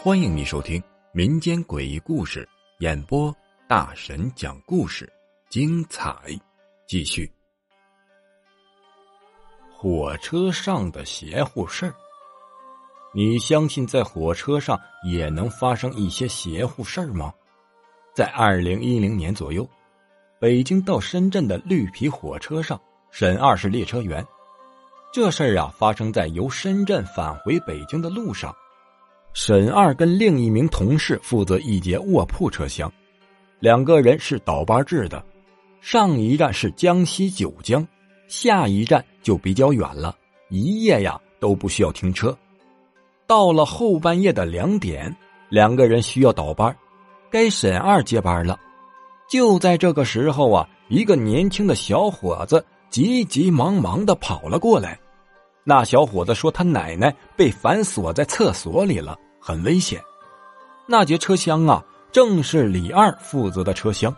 欢迎你收听民间诡异故事演播，大神讲故事，精彩继续。火车上的邪乎事儿，你相信在火车上也能发生一些邪乎事儿吗？在二零一零年左右，北京到深圳的绿皮火车上，沈二是列车员。这事儿啊，发生在由深圳返回北京的路上。沈二跟另一名同事负责一节卧铺车厢，两个人是倒班制的。上一站是江西九江，下一站就比较远了，一夜呀都不需要停车。到了后半夜的两点，两个人需要倒班，该沈二接班了。就在这个时候啊，一个年轻的小伙子急急忙忙的跑了过来。那小伙子说，他奶奶被反锁在厕所里了。很危险，那节车厢啊，正是李二负责的车厢。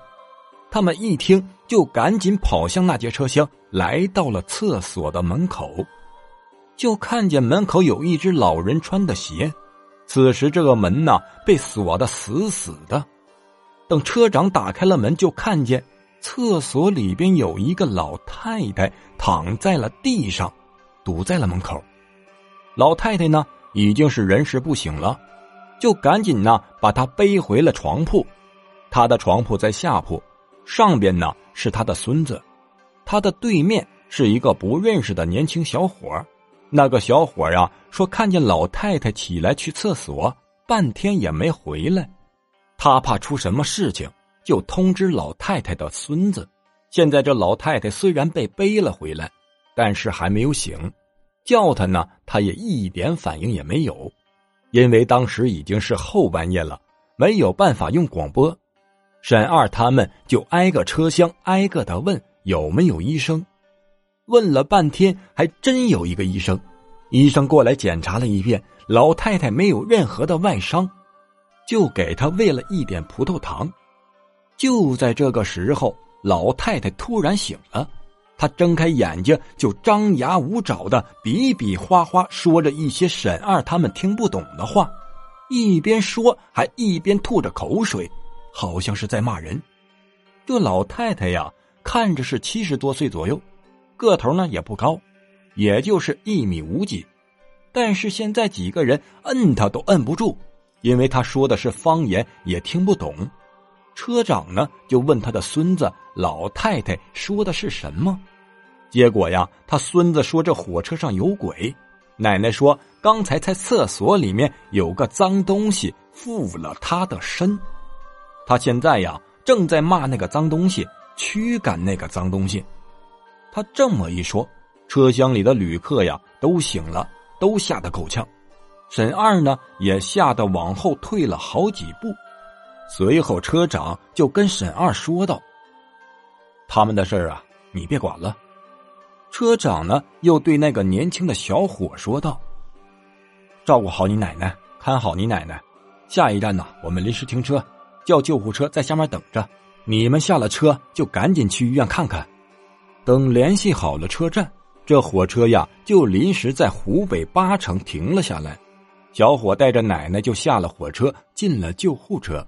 他们一听，就赶紧跑向那节车厢，来到了厕所的门口，就看见门口有一只老人穿的鞋。此时，这个门呢被锁的死死的。等车长打开了门，就看见厕所里边有一个老太太躺在了地上，堵在了门口。老太太呢？已经是人事不省了，就赶紧呢把他背回了床铺。他的床铺在下铺，上边呢是他的孙子，他的对面是一个不认识的年轻小伙。那个小伙呀说看见老太太起来去厕所，半天也没回来，他怕出什么事情，就通知老太太的孙子。现在这老太太虽然被背了回来，但是还没有醒。叫他呢，他也一点反应也没有，因为当时已经是后半夜了，没有办法用广播。沈二他们就挨个车厢挨个的问有没有医生，问了半天，还真有一个医生。医生过来检查了一遍，老太太没有任何的外伤，就给她喂了一点葡萄糖。就在这个时候，老太太突然醒了。他睁开眼睛，就张牙舞爪的比比划划说着一些沈二他们听不懂的话，一边说还一边吐着口水，好像是在骂人。这老太太呀，看着是七十多岁左右，个头呢也不高，也就是一米五几，但是现在几个人摁她都摁不住，因为她说的是方言，也听不懂。车长呢就问他的孙子：“老太太说的是什么？”结果呀，他孙子说这火车上有鬼，奶奶说刚才在厕所里面有个脏东西附了他的身，他现在呀正在骂那个脏东西，驱赶那个脏东西。他这么一说，车厢里的旅客呀都醒了，都吓得够呛。沈二呢也吓得往后退了好几步，随后车长就跟沈二说道：“他们的事儿啊，你别管了。”车长呢，又对那个年轻的小伙说道：“照顾好你奶奶，看好你奶奶。下一站呢，我们临时停车，叫救护车在下面等着。你们下了车就赶紧去医院看看。等联系好了车站，这火车呀就临时在湖北八城停了下来。小伙带着奶奶就下了火车，进了救护车。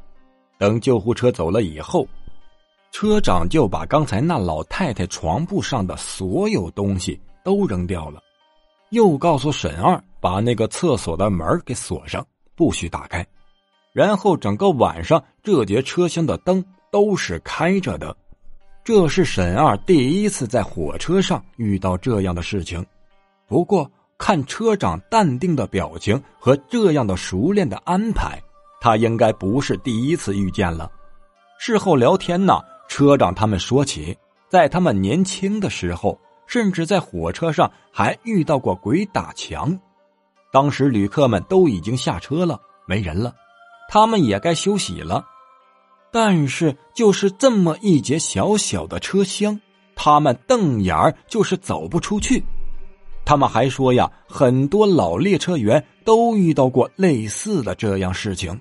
等救护车走了以后。”车长就把刚才那老太太床铺上的所有东西都扔掉了，又告诉沈二把那个厕所的门给锁上，不许打开。然后整个晚上这节车厢的灯都是开着的。这是沈二第一次在火车上遇到这样的事情。不过看车长淡定的表情和这样的熟练的安排，他应该不是第一次遇见了。事后聊天呢。车长他们说起，在他们年轻的时候，甚至在火车上还遇到过鬼打墙。当时旅客们都已经下车了，没人了，他们也该休息了。但是就是这么一节小小的车厢，他们瞪眼儿就是走不出去。他们还说呀，很多老列车员都遇到过类似的这样事情。